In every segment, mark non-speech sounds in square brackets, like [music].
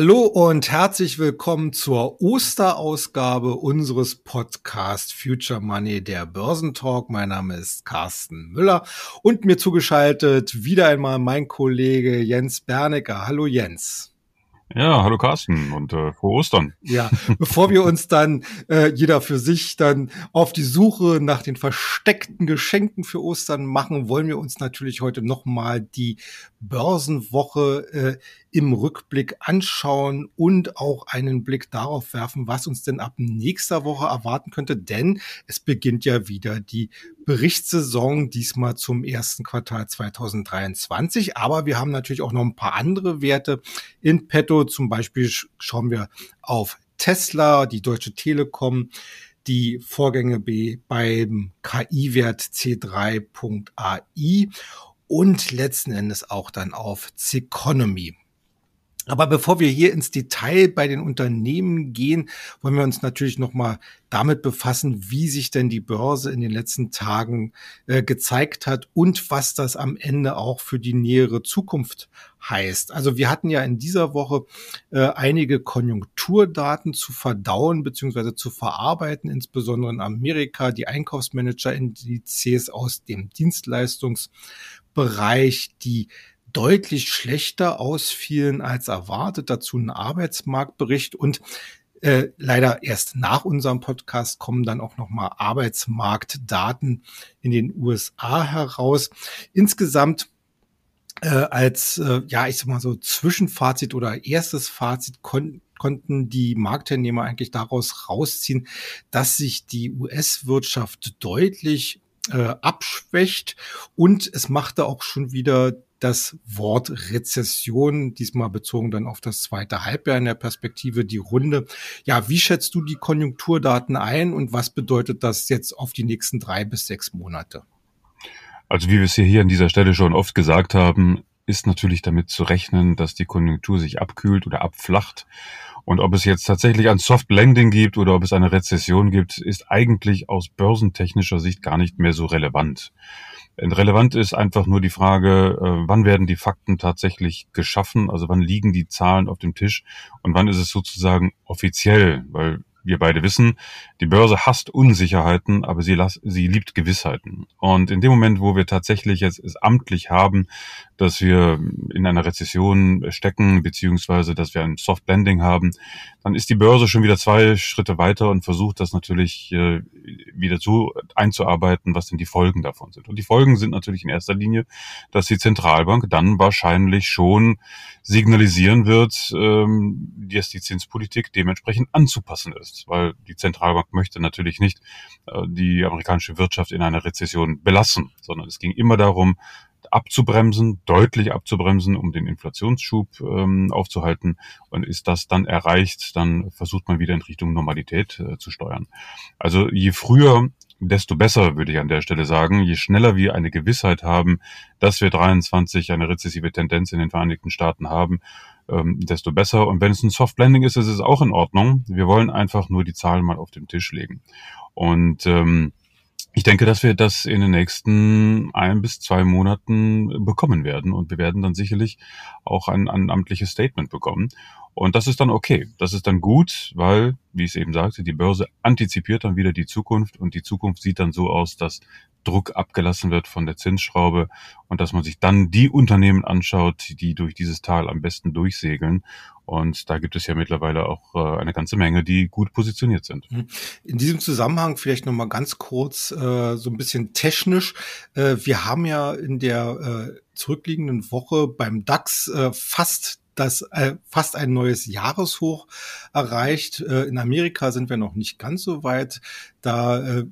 Hallo und herzlich willkommen zur Osterausgabe unseres Podcasts Future Money, der Börsentalk. Mein Name ist Carsten Müller und mir zugeschaltet wieder einmal mein Kollege Jens Bernecker. Hallo Jens. Ja, hallo Carsten und äh, frohe Ostern. Ja, [laughs] bevor wir uns dann äh, jeder für sich dann auf die Suche nach den versteckten Geschenken für Ostern machen, wollen wir uns natürlich heute nochmal die Börsenwoche äh, im Rückblick anschauen und auch einen Blick darauf werfen, was uns denn ab nächster Woche erwarten könnte, denn es beginnt ja wieder die Berichtssaison, diesmal zum ersten Quartal 2023. Aber wir haben natürlich auch noch ein paar andere Werte in petto. Zum Beispiel schauen wir auf Tesla, die Deutsche Telekom, die Vorgänge beim KI-Wert C3.ai und letzten Endes auch dann auf Ceconomy. Aber bevor wir hier ins Detail bei den Unternehmen gehen, wollen wir uns natürlich nochmal damit befassen, wie sich denn die Börse in den letzten Tagen äh, gezeigt hat und was das am Ende auch für die nähere Zukunft heißt. Also wir hatten ja in dieser Woche äh, einige Konjunkturdaten zu verdauen bzw. zu verarbeiten, insbesondere in Amerika, die Einkaufsmanager-Indizes aus dem Dienstleistungsbereich, die deutlich schlechter ausfielen als erwartet. Dazu ein Arbeitsmarktbericht und äh, leider erst nach unserem Podcast kommen dann auch nochmal Arbeitsmarktdaten in den USA heraus. Insgesamt äh, als, äh, ja, ich sag mal so Zwischenfazit oder erstes Fazit kon konnten die Marktteilnehmer eigentlich daraus rausziehen, dass sich die US-Wirtschaft deutlich äh, abschwächt und es machte auch schon wieder das Wort Rezession, diesmal bezogen dann auf das zweite Halbjahr in der Perspektive die Runde. Ja, wie schätzt du die Konjunkturdaten ein und was bedeutet das jetzt auf die nächsten drei bis sechs Monate? Also wie wir es hier an dieser Stelle schon oft gesagt haben, ist natürlich damit zu rechnen, dass die Konjunktur sich abkühlt oder abflacht. Und ob es jetzt tatsächlich ein Soft Landing gibt oder ob es eine Rezession gibt, ist eigentlich aus börsentechnischer Sicht gar nicht mehr so relevant. Relevant ist einfach nur die Frage, äh, wann werden die Fakten tatsächlich geschaffen, also wann liegen die Zahlen auf dem Tisch? Und wann ist es sozusagen offiziell, weil wir beide wissen, die Börse hasst Unsicherheiten, aber sie, las sie liebt Gewissheiten. Und in dem Moment, wo wir tatsächlich jetzt es amtlich haben, dass wir in einer Rezession stecken, beziehungsweise dass wir ein Soft Landing haben, dann ist die Börse schon wieder zwei Schritte weiter und versucht das natürlich äh, wieder so einzuarbeiten, was denn die Folgen davon sind. Und die Folgen sind natürlich in erster Linie, dass die Zentralbank dann wahrscheinlich schon signalisieren wird, ähm, dass die Zinspolitik dementsprechend anzupassen ist, weil die Zentralbank möchte natürlich nicht äh, die amerikanische Wirtschaft in einer Rezession belassen, sondern es ging immer darum, abzubremsen, deutlich abzubremsen, um den Inflationsschub ähm, aufzuhalten. Und ist das dann erreicht, dann versucht man wieder in Richtung Normalität äh, zu steuern. Also je früher desto besser, würde ich an der Stelle sagen. Je schneller wir eine Gewissheit haben, dass wir 23 eine rezessive Tendenz in den Vereinigten Staaten haben, ähm, desto besser. Und wenn es ein Soft Landing ist, ist es auch in Ordnung. Wir wollen einfach nur die Zahlen mal auf den Tisch legen. Und ähm, ich denke, dass wir das in den nächsten ein bis zwei Monaten bekommen werden und wir werden dann sicherlich auch ein, ein amtliches Statement bekommen. Und das ist dann okay. Das ist dann gut, weil, wie ich es eben sagte, die Börse antizipiert dann wieder die Zukunft und die Zukunft sieht dann so aus, dass Druck abgelassen wird von der Zinsschraube und dass man sich dann die Unternehmen anschaut, die durch dieses Tal am besten durchsegeln. Und da gibt es ja mittlerweile auch äh, eine ganze Menge, die gut positioniert sind. Mhm. In diesem Zusammenhang vielleicht noch mal ganz kurz äh, so ein bisschen technisch. Äh, wir haben ja in der äh, zurückliegenden Woche beim DAX äh, fast das äh, fast ein neues Jahreshoch erreicht. Äh, in Amerika sind wir noch nicht ganz so weit. Da äh,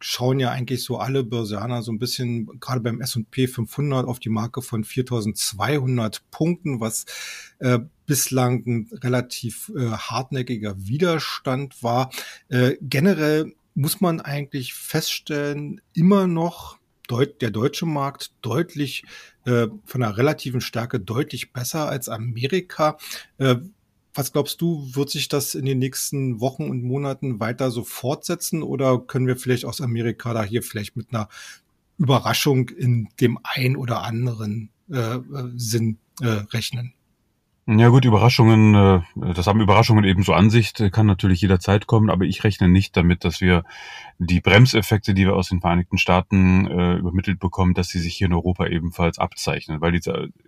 schauen ja eigentlich so alle Börsianer so ein bisschen gerade beim S&P 500 auf die Marke von 4.200 Punkten, was äh, bislang ein relativ äh, hartnäckiger Widerstand war. Äh, generell muss man eigentlich feststellen, immer noch deut der deutsche Markt deutlich äh, von der relativen Stärke deutlich besser als Amerika. Äh, was glaubst du, wird sich das in den nächsten Wochen und Monaten weiter so fortsetzen oder können wir vielleicht aus Amerika da hier vielleicht mit einer Überraschung in dem ein oder anderen äh, äh Sinn äh, rechnen? Ja gut, Überraschungen, äh, das haben Überraschungen eben so Ansicht, kann natürlich jederzeit kommen, aber ich rechne nicht damit, dass wir die Bremseffekte, die wir aus den Vereinigten Staaten äh, übermittelt bekommen, dass sie sich hier in Europa ebenfalls abzeichnen, weil die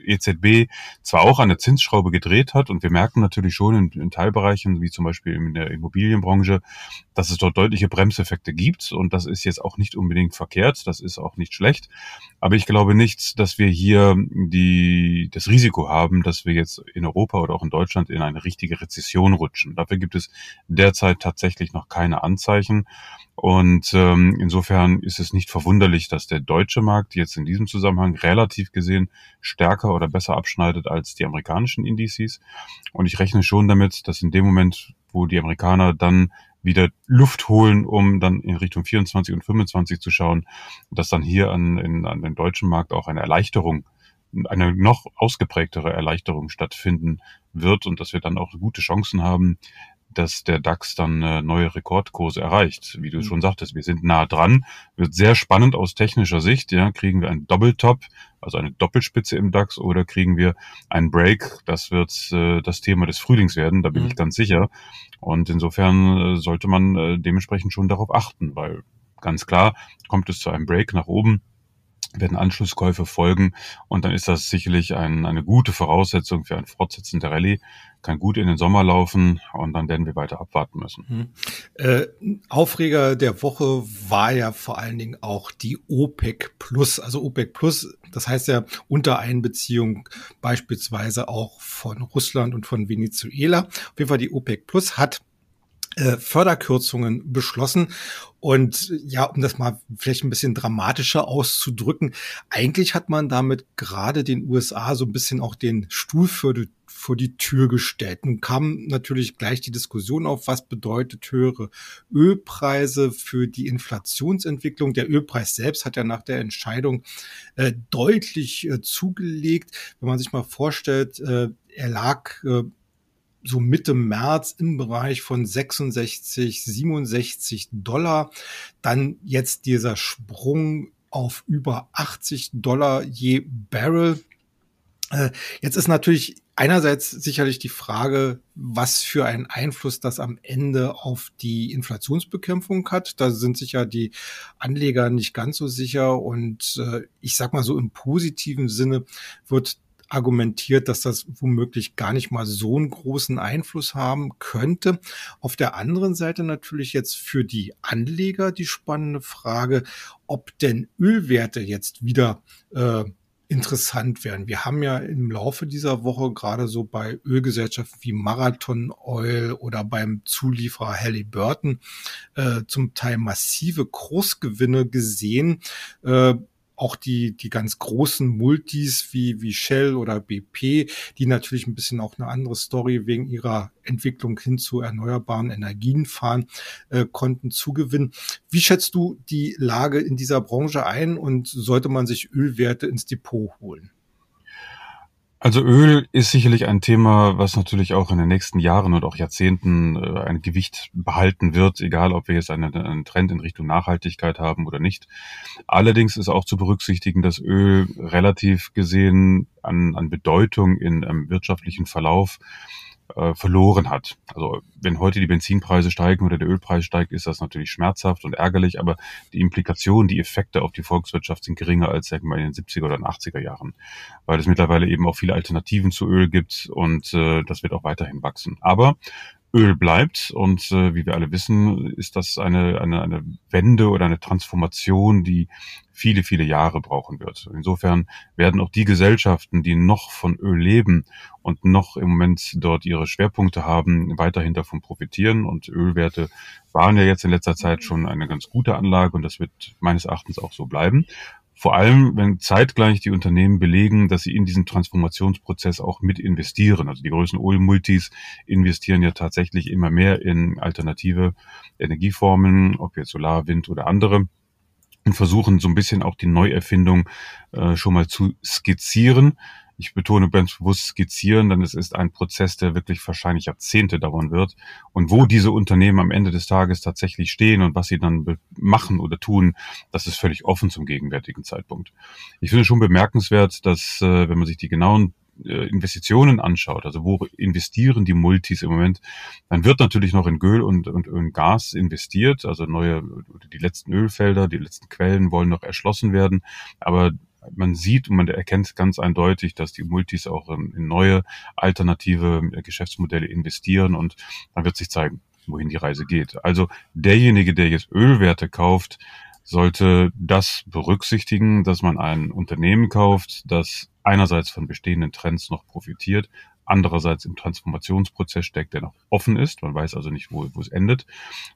EZB zwar auch eine Zinsschraube gedreht hat und wir merken natürlich schon in, in Teilbereichen, wie zum Beispiel in der Immobilienbranche, dass es dort deutliche Bremseffekte gibt und das ist jetzt auch nicht unbedingt verkehrt, das ist auch nicht schlecht, aber ich glaube nicht, dass wir hier die, das Risiko haben, dass wir jetzt in Europa oder auch in Deutschland in eine richtige Rezession rutschen. Dafür gibt es derzeit tatsächlich noch keine Anzeichen. Und ähm, insofern ist es nicht verwunderlich, dass der deutsche Markt jetzt in diesem Zusammenhang relativ gesehen stärker oder besser abschneidet als die amerikanischen Indizes. Und ich rechne schon damit, dass in dem Moment, wo die Amerikaner dann wieder Luft holen, um dann in Richtung 24 und 25 zu schauen, dass dann hier an, in, an den deutschen Markt auch eine Erleichterung eine noch ausgeprägtere Erleichterung stattfinden wird und dass wir dann auch gute Chancen haben, dass der DAX dann äh, neue Rekordkurse erreicht. Wie du mhm. schon sagtest, wir sind nah dran. Wird sehr spannend aus technischer Sicht. Ja, kriegen wir einen Doppeltop, also eine Doppelspitze im DAX, oder kriegen wir einen Break? Das wird äh, das Thema des Frühlings werden. Da bin mhm. ich ganz sicher. Und insofern äh, sollte man äh, dementsprechend schon darauf achten, weil ganz klar kommt es zu einem Break nach oben werden Anschlusskäufe folgen und dann ist das sicherlich ein, eine gute Voraussetzung für ein Fortsetzen der Rallye. Kann gut in den Sommer laufen und dann werden wir weiter abwarten müssen. Hm. Äh, Aufreger der Woche war ja vor allen Dingen auch die OPEC Plus. Also OPEC Plus, das heißt ja unter Einbeziehung beispielsweise auch von Russland und von Venezuela. Auf jeden Fall die OPEC Plus hat äh, Förderkürzungen beschlossen. Und ja, um das mal vielleicht ein bisschen dramatischer auszudrücken, eigentlich hat man damit gerade den USA so ein bisschen auch den Stuhl für die, vor die Tür gestellt. Nun kam natürlich gleich die Diskussion auf, was bedeutet höhere Ölpreise für die Inflationsentwicklung. Der Ölpreis selbst hat ja nach der Entscheidung äh, deutlich äh, zugelegt. Wenn man sich mal vorstellt, äh, er lag äh, so Mitte März im Bereich von 66, 67 Dollar. Dann jetzt dieser Sprung auf über 80 Dollar je Barrel. Äh, jetzt ist natürlich einerseits sicherlich die Frage, was für einen Einfluss das am Ende auf die Inflationsbekämpfung hat. Da sind sich ja die Anleger nicht ganz so sicher. Und äh, ich sag mal so im positiven Sinne wird argumentiert, dass das womöglich gar nicht mal so einen großen Einfluss haben könnte. Auf der anderen Seite natürlich jetzt für die Anleger die spannende Frage, ob denn Ölwerte jetzt wieder äh, interessant werden. Wir haben ja im Laufe dieser Woche gerade so bei Ölgesellschaften wie Marathon Oil oder beim Zulieferer Halliburton äh, zum Teil massive Kursgewinne gesehen. Äh, auch die, die ganz großen Multis wie, wie Shell oder BP, die natürlich ein bisschen auch eine andere Story wegen ihrer Entwicklung hin zu erneuerbaren Energien fahren, äh, konnten zugewinnen. Wie schätzt du die Lage in dieser Branche ein und sollte man sich Ölwerte ins Depot holen? Also Öl ist sicherlich ein Thema, was natürlich auch in den nächsten Jahren und auch Jahrzehnten äh, ein Gewicht behalten wird, egal ob wir jetzt einen, einen, Trend in Richtung Nachhaltigkeit haben oder nicht. Allerdings ist auch zu berücksichtigen, dass Öl relativ gesehen an, an Bedeutung in einem wirtschaftlichen Verlauf äh, verloren hat. Also wenn heute die Benzinpreise steigen oder der Ölpreis steigt, ist das natürlich schmerzhaft und ärgerlich, aber die Implikationen, die Effekte auf die Volkswirtschaft sind geringer als sagen wir, in den 70er oder 80er Jahren, weil es mittlerweile eben auch viele Alternativen zu Öl gibt und äh, das wird auch weiterhin wachsen. Aber Öl bleibt und äh, wie wir alle wissen, ist das eine, eine, eine Wende oder eine Transformation, die viele, viele Jahre brauchen wird. Insofern werden auch die Gesellschaften, die noch von Öl leben und noch im Moment dort ihre Schwerpunkte haben, weiterhin davon profitieren. Und Ölwerte waren ja jetzt in letzter Zeit schon eine ganz gute Anlage und das wird meines Erachtens auch so bleiben. Vor allem, wenn zeitgleich die Unternehmen belegen, dass sie in diesen Transformationsprozess auch mit investieren. Also die größten Oil-Multis investieren ja tatsächlich immer mehr in alternative Energieformen, ob jetzt Solar, Wind oder andere und versuchen so ein bisschen auch die Neuerfindung äh, schon mal zu skizzieren ich betone ganz bewusst skizzieren, denn es ist ein Prozess, der wirklich wahrscheinlich Jahrzehnte dauern wird. Und wo diese Unternehmen am Ende des Tages tatsächlich stehen und was sie dann machen oder tun, das ist völlig offen zum gegenwärtigen Zeitpunkt. Ich finde schon bemerkenswert, dass, äh, wenn man sich die genauen äh, Investitionen anschaut, also wo investieren die Multis im Moment, dann wird natürlich noch in Öl und, und in Gas investiert, also neue, die letzten Ölfelder, die letzten Quellen wollen noch erschlossen werden, aber man sieht und man erkennt ganz eindeutig, dass die Multis auch in, in neue alternative Geschäftsmodelle investieren und dann wird sich zeigen, wohin die Reise geht. Also derjenige, der jetzt Ölwerte kauft, sollte das berücksichtigen, dass man ein Unternehmen kauft, das einerseits von bestehenden Trends noch profitiert, andererseits im Transformationsprozess steckt, der noch offen ist. Man weiß also nicht, wo, wo es endet.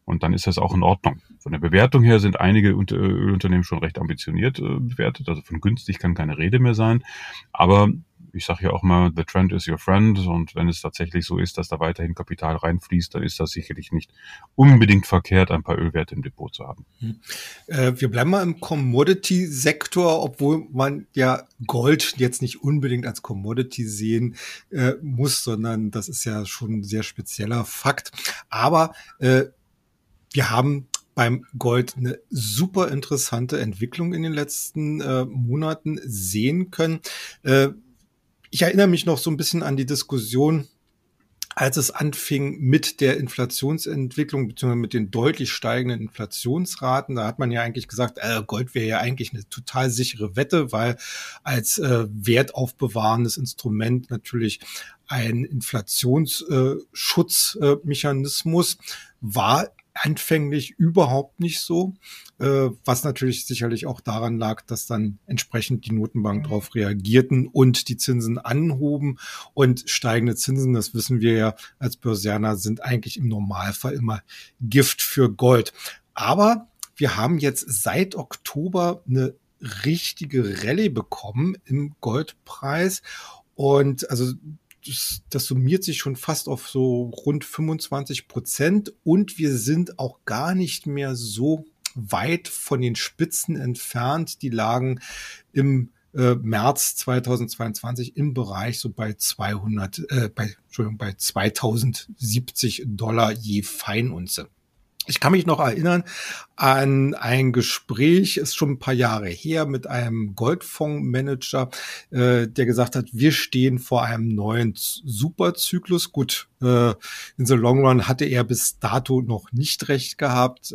Und dann ist das auch in Ordnung. Von der Bewertung her sind einige Ölunternehmen schon recht ambitioniert äh, bewertet. Also von günstig kann keine Rede mehr sein. Aber ich sage ja auch mal, the trend is your friend. Und wenn es tatsächlich so ist, dass da weiterhin Kapital reinfließt, dann ist das sicherlich nicht unbedingt verkehrt, ein paar Ölwerte im Depot zu haben. Hm. Äh, wir bleiben mal im Commodity-Sektor, obwohl man ja Gold jetzt nicht unbedingt als Commodity sehen äh, muss, sondern das ist ja schon ein sehr spezieller Fakt. Aber äh, wir haben beim Gold eine super interessante Entwicklung in den letzten äh, Monaten sehen können. Äh, ich erinnere mich noch so ein bisschen an die Diskussion, als es anfing mit der Inflationsentwicklung beziehungsweise mit den deutlich steigenden Inflationsraten, da hat man ja eigentlich gesagt, äh, Gold wäre ja eigentlich eine total sichere Wette, weil als äh, wertaufbewahrendes Instrument natürlich ein Inflationsschutzmechanismus äh, war anfänglich überhaupt nicht so, äh, was natürlich sicherlich auch daran lag, dass dann entsprechend die Notenbank darauf reagierten und die Zinsen anhoben. Und steigende Zinsen, das wissen wir ja als Börsianer, sind eigentlich im Normalfall immer Gift für Gold. Aber wir haben jetzt seit Oktober eine richtige Rallye bekommen im Goldpreis. Und also das, das summiert sich schon fast auf so rund 25 Prozent und wir sind auch gar nicht mehr so weit von den Spitzen entfernt. Die lagen im äh, März 2022 im Bereich so bei 200, äh, bei, Entschuldigung, bei 2070 Dollar je Feinunze. Ich kann mich noch erinnern an ein Gespräch, ist schon ein paar Jahre her, mit einem Goldfondsmanager, äh, der gesagt hat, wir stehen vor einem neuen Superzyklus. Gut, äh, in the long run hatte er bis dato noch nicht recht gehabt.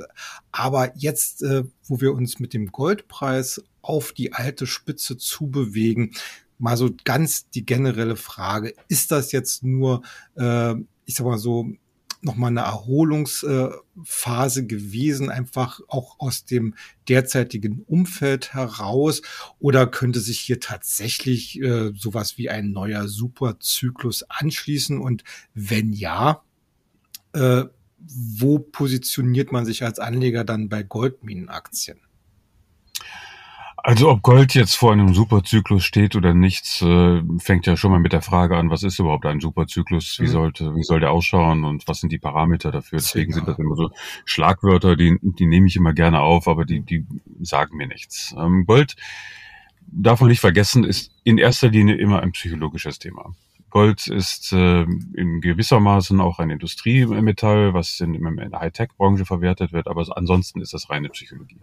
Aber jetzt, äh, wo wir uns mit dem Goldpreis auf die alte Spitze zubewegen, mal so ganz die generelle Frage, ist das jetzt nur, äh, ich sag mal so, nochmal eine Erholungsphase gewesen, einfach auch aus dem derzeitigen Umfeld heraus? Oder könnte sich hier tatsächlich äh, sowas wie ein neuer Superzyklus anschließen? Und wenn ja, äh, wo positioniert man sich als Anleger dann bei Goldminenaktien? Also ob Gold jetzt vor einem Superzyklus steht oder nicht, äh, fängt ja schon mal mit der Frage an, was ist überhaupt ein Superzyklus? Wie mhm. sollte, wie soll der ausschauen und was sind die Parameter dafür? Deswegen sind das immer so Schlagwörter, die, die nehme ich immer gerne auf, aber die, die sagen mir nichts. Ähm, Gold, darf man nicht vergessen, ist in erster Linie immer ein psychologisches Thema. Gold ist äh, in gewissermaßen auch ein Industriemetall, was in, in der Hightech-Branche verwertet wird, aber ansonsten ist das reine Psychologie.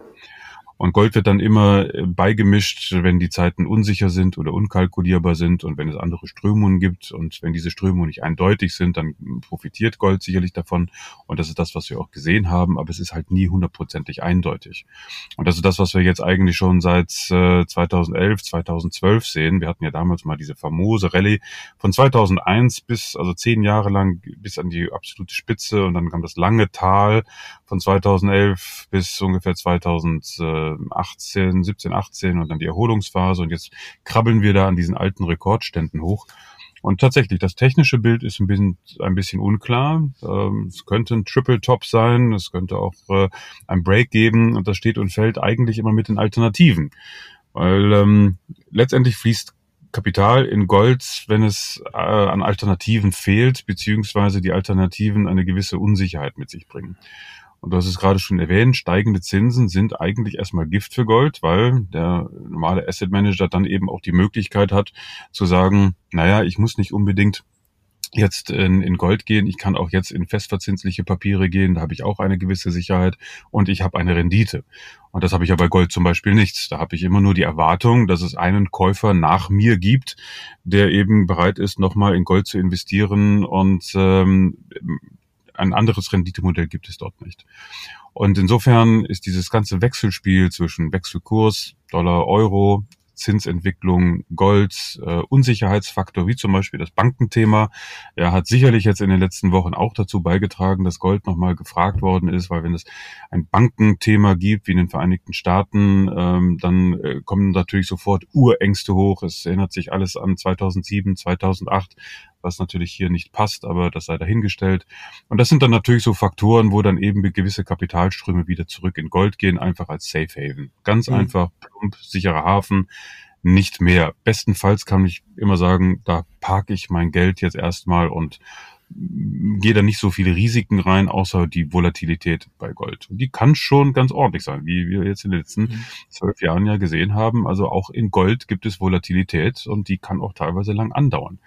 Und Gold wird dann immer äh, beigemischt, wenn die Zeiten unsicher sind oder unkalkulierbar sind und wenn es andere Strömungen gibt. Und wenn diese Strömungen nicht eindeutig sind, dann profitiert Gold sicherlich davon. Und das ist das, was wir auch gesehen haben. Aber es ist halt nie hundertprozentig eindeutig. Und das ist das, was wir jetzt eigentlich schon seit 2011, äh, 2012 sehen. Wir hatten ja damals mal diese famose Rallye von 2001 bis, also zehn Jahre lang bis an die absolute Spitze. Und dann kam das lange Tal von 2011 bis ungefähr 2000. 18, 17, 18 und dann die Erholungsphase und jetzt krabbeln wir da an diesen alten Rekordständen hoch. Und tatsächlich, das technische Bild ist ein bisschen, ein bisschen unklar. Ähm, es könnte ein Triple Top sein, es könnte auch äh, ein Break geben und das steht und fällt eigentlich immer mit den Alternativen. Weil ähm, letztendlich fließt Kapital in Gold, wenn es äh, an Alternativen fehlt, beziehungsweise die Alternativen eine gewisse Unsicherheit mit sich bringen. Und du hast es gerade schon erwähnt, steigende Zinsen sind eigentlich erstmal Gift für Gold, weil der normale Asset Manager dann eben auch die Möglichkeit hat zu sagen, naja, ich muss nicht unbedingt jetzt in, in Gold gehen, ich kann auch jetzt in festverzinsliche Papiere gehen, da habe ich auch eine gewisse Sicherheit und ich habe eine Rendite. Und das habe ich ja bei Gold zum Beispiel nicht. Da habe ich immer nur die Erwartung, dass es einen Käufer nach mir gibt, der eben bereit ist, nochmal in Gold zu investieren und ähm, ein anderes Renditemodell gibt es dort nicht. Und insofern ist dieses ganze Wechselspiel zwischen Wechselkurs, Dollar, Euro, Zinsentwicklung, Gold, äh, Unsicherheitsfaktor, wie zum Beispiel das Bankenthema. Er hat sicherlich jetzt in den letzten Wochen auch dazu beigetragen, dass Gold nochmal gefragt worden ist, weil wenn es ein Bankenthema gibt, wie in den Vereinigten Staaten, ähm, dann äh, kommen natürlich sofort Urängste hoch. Es erinnert sich alles an 2007, 2008, was natürlich hier nicht passt, aber das sei dahingestellt. Und das sind dann natürlich so Faktoren, wo dann eben gewisse Kapitalströme wieder zurück in Gold gehen, einfach als Safe Haven. Ganz mhm. einfach, plump, sicherer Hafen, nicht mehr. Bestenfalls kann ich immer sagen, da parke ich mein Geld jetzt erstmal und gehe da nicht so viele Risiken rein, außer die Volatilität bei Gold. Und die kann schon ganz ordentlich sein, wie wir jetzt in den letzten mhm. zwölf Jahren ja gesehen haben. Also auch in Gold gibt es Volatilität und die kann auch teilweise lang andauern.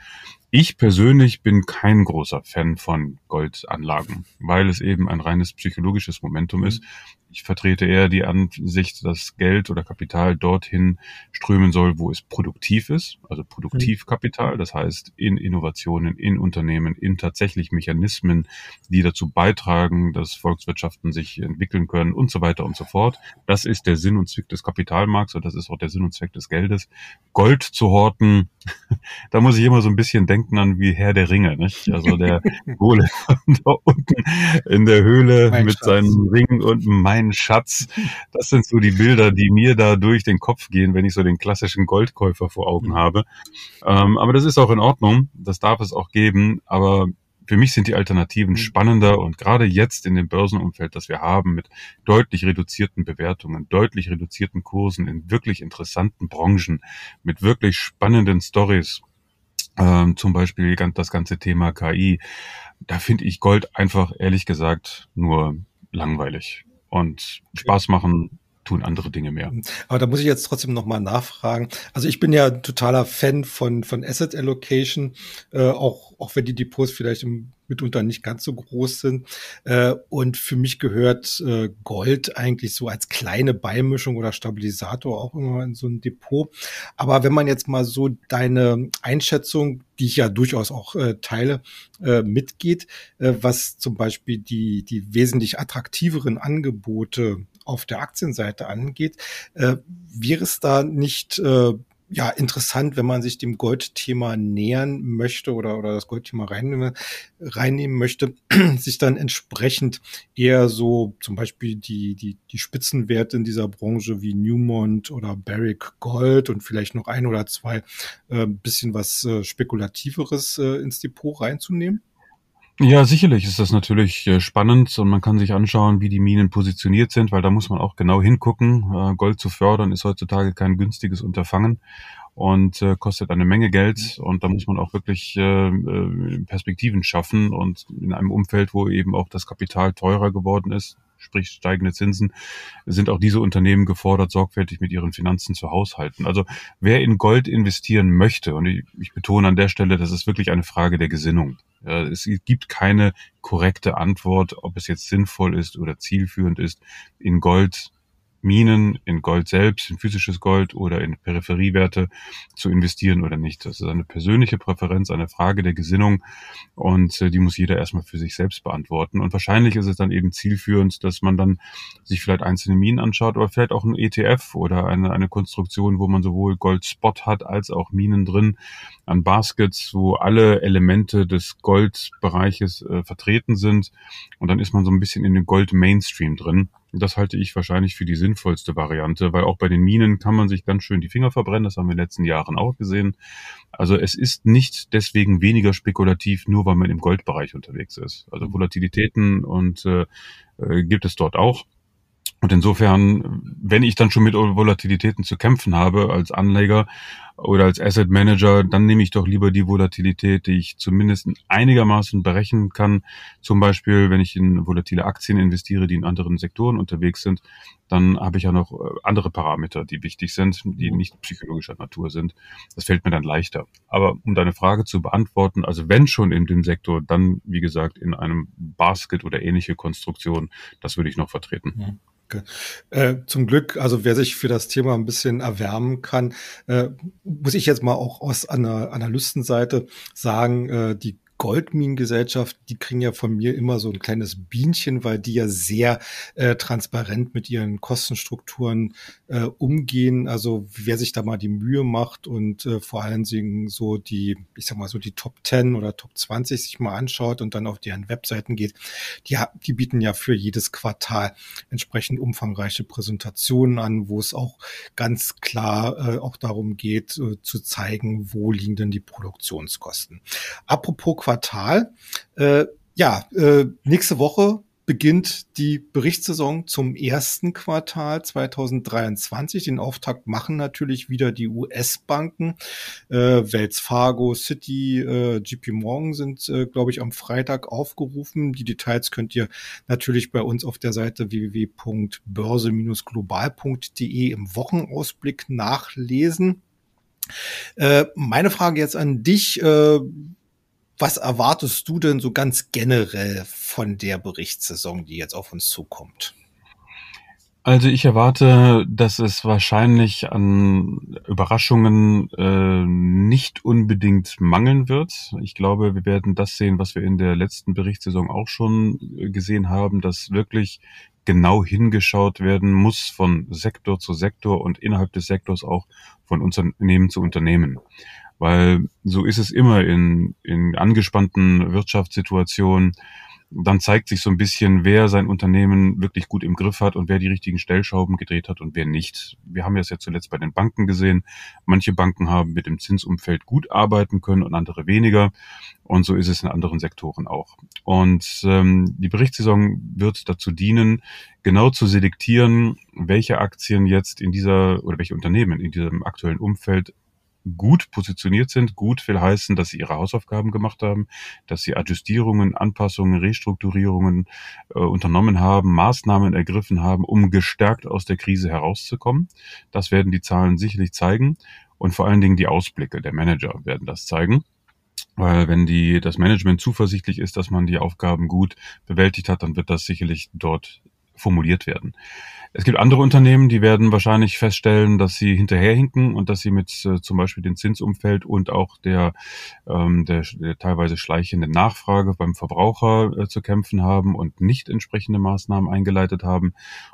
Ich persönlich bin kein großer Fan von Goldanlagen, weil es eben ein reines psychologisches Momentum ist. Ich vertrete eher die Ansicht, dass Geld oder Kapital dorthin strömen soll, wo es produktiv ist, also Produktivkapital, das heißt in Innovationen, in Unternehmen, in tatsächlich Mechanismen, die dazu beitragen, dass Volkswirtschaften sich entwickeln können und so weiter und so fort. Das ist der Sinn und Zweck des Kapitalmarkts und das ist auch der Sinn und Zweck des Geldes. Gold zu horten, [laughs] da muss ich immer so ein bisschen denken an wie Herr der Ringe, nicht? Also der [laughs] Gole da unten in der Höhle mein mit Schatz. seinem Ring und mein Schatz. Das sind so die Bilder, die mir da durch den Kopf gehen, wenn ich so den klassischen Goldkäufer vor Augen mhm. habe. Ähm, aber das ist auch in Ordnung. Das darf es auch geben. Aber für mich sind die Alternativen mhm. spannender und gerade jetzt in dem Börsenumfeld, das wir haben, mit deutlich reduzierten Bewertungen, deutlich reduzierten Kursen in wirklich interessanten Branchen, mit wirklich spannenden Stories, ähm, zum Beispiel das ganze Thema KI, da finde ich Gold einfach ehrlich gesagt nur langweilig und Spaß machen tun andere Dinge mehr. Aber da muss ich jetzt trotzdem noch mal nachfragen. Also ich bin ja totaler Fan von von Asset Allocation, äh, auch auch wenn die Depots vielleicht im mitunter nicht ganz so groß sind. Äh, und für mich gehört äh, Gold eigentlich so als kleine Beimischung oder Stabilisator auch immer in so ein Depot. Aber wenn man jetzt mal so deine Einschätzung, die ich ja durchaus auch äh, teile, äh, mitgeht, äh, was zum Beispiel die, die wesentlich attraktiveren Angebote auf der Aktienseite angeht, äh, wäre es da nicht äh, ja interessant, wenn man sich dem Goldthema nähern möchte oder, oder das Goldthema reinnehmen, reinnehmen möchte, [clears throat] sich dann entsprechend eher so zum Beispiel die, die, die Spitzenwerte in dieser Branche wie Newmont oder Barrick Gold und vielleicht noch ein oder zwei äh, bisschen was äh, Spekulativeres äh, ins Depot reinzunehmen? Ja, sicherlich ist das natürlich äh, spannend und man kann sich anschauen, wie die Minen positioniert sind, weil da muss man auch genau hingucken. Äh, Gold zu fördern ist heutzutage kein günstiges Unterfangen und äh, kostet eine Menge Geld und da muss man auch wirklich Perspektiven schaffen und in einem Umfeld, wo eben auch das Kapital teurer geworden ist, sprich steigende Zinsen, sind auch diese Unternehmen gefordert, sorgfältig mit ihren Finanzen zu haushalten. Also wer in Gold investieren möchte, und ich, ich betone an der Stelle, das ist wirklich eine Frage der Gesinnung. Es gibt keine korrekte Antwort, ob es jetzt sinnvoll ist oder zielführend ist, in Gold Minen, in Gold selbst, in physisches Gold oder in Peripheriewerte zu investieren oder nicht. Das ist eine persönliche Präferenz, eine Frage der Gesinnung und äh, die muss jeder erstmal für sich selbst beantworten. Und wahrscheinlich ist es dann eben zielführend, dass man dann sich vielleicht einzelne Minen anschaut, aber vielleicht auch ein ETF oder eine, eine Konstruktion, wo man sowohl Gold-Spot hat als auch Minen drin an Baskets, wo alle Elemente des Goldbereiches äh, vertreten sind. Und dann ist man so ein bisschen in den Gold-Mainstream drin. Das halte ich wahrscheinlich für die sinnvollste Variante, weil auch bei den Minen kann man sich ganz schön die Finger verbrennen. Das haben wir in den letzten Jahren auch gesehen. Also es ist nicht deswegen weniger spekulativ, nur weil man im Goldbereich unterwegs ist. Also Volatilitäten und äh, äh gibt es dort auch. Und insofern, wenn ich dann schon mit Volatilitäten zu kämpfen habe als Anleger oder als Asset Manager, dann nehme ich doch lieber die Volatilität, die ich zumindest einigermaßen berechnen kann. Zum Beispiel, wenn ich in volatile Aktien investiere, die in anderen Sektoren unterwegs sind, dann habe ich ja noch äh, andere Parameter, die wichtig sind, die nicht psychologischer Natur sind. Das fällt mir dann leichter. Aber um deine Frage zu beantworten, also wenn schon in dem Sektor, dann wie gesagt in einem Basket oder ähnliche Konstruktion, das würde ich noch vertreten. Ja. Äh, zum Glück, also wer sich für das Thema ein bisschen erwärmen kann, äh, muss ich jetzt mal auch aus einer Analystenseite sagen, äh, die Goldminengesellschaft, die kriegen ja von mir immer so ein kleines Bienchen, weil die ja sehr äh, transparent mit ihren Kostenstrukturen äh, umgehen. Also wer sich da mal die Mühe macht und äh, vor allen Dingen so die, ich sag mal so die Top 10 oder Top 20 sich mal anschaut und dann auf deren Webseiten geht, die, die bieten ja für jedes Quartal entsprechend umfangreiche Präsentationen an, wo es auch ganz klar äh, auch darum geht, äh, zu zeigen, wo liegen denn die Produktionskosten. Apropos Quartal. Äh, ja, äh, nächste Woche beginnt die Berichtssaison zum ersten Quartal 2023. Den Auftakt machen natürlich wieder die US-Banken. Äh, Wells Fargo, City, äh, JP Morgan sind, äh, glaube ich, am Freitag aufgerufen. Die Details könnt ihr natürlich bei uns auf der Seite www.börse-global.de im Wochenausblick nachlesen. Äh, meine Frage jetzt an dich. Äh, was erwartest du denn so ganz generell von der Berichtssaison, die jetzt auf uns zukommt? Also ich erwarte, dass es wahrscheinlich an Überraschungen äh, nicht unbedingt mangeln wird. Ich glaube, wir werden das sehen, was wir in der letzten Berichtssaison auch schon gesehen haben, dass wirklich genau hingeschaut werden muss von Sektor zu Sektor und innerhalb des Sektors auch von Unternehmen zu Unternehmen. Weil so ist es immer in, in angespannten Wirtschaftssituationen. Dann zeigt sich so ein bisschen, wer sein Unternehmen wirklich gut im Griff hat und wer die richtigen Stellschrauben gedreht hat und wer nicht. Wir haben das ja zuletzt bei den Banken gesehen. Manche Banken haben mit dem Zinsumfeld gut arbeiten können und andere weniger. Und so ist es in anderen Sektoren auch. Und ähm, die Berichtssaison wird dazu dienen, genau zu selektieren, welche Aktien jetzt in dieser oder welche Unternehmen in diesem aktuellen Umfeld gut positioniert sind. Gut will heißen, dass sie ihre Hausaufgaben gemacht haben, dass sie Adjustierungen, Anpassungen, Restrukturierungen äh, unternommen haben, Maßnahmen ergriffen haben, um gestärkt aus der Krise herauszukommen. Das werden die Zahlen sicherlich zeigen und vor allen Dingen die Ausblicke der Manager werden das zeigen. Weil wenn die, das Management zuversichtlich ist, dass man die Aufgaben gut bewältigt hat, dann wird das sicherlich dort formuliert werden. Es gibt andere Unternehmen, die werden wahrscheinlich feststellen, dass sie hinterherhinken und dass sie mit äh, zum Beispiel dem Zinsumfeld und auch der, ähm, der, der teilweise schleichenden Nachfrage beim Verbraucher äh, zu kämpfen haben und nicht entsprechende Maßnahmen eingeleitet haben.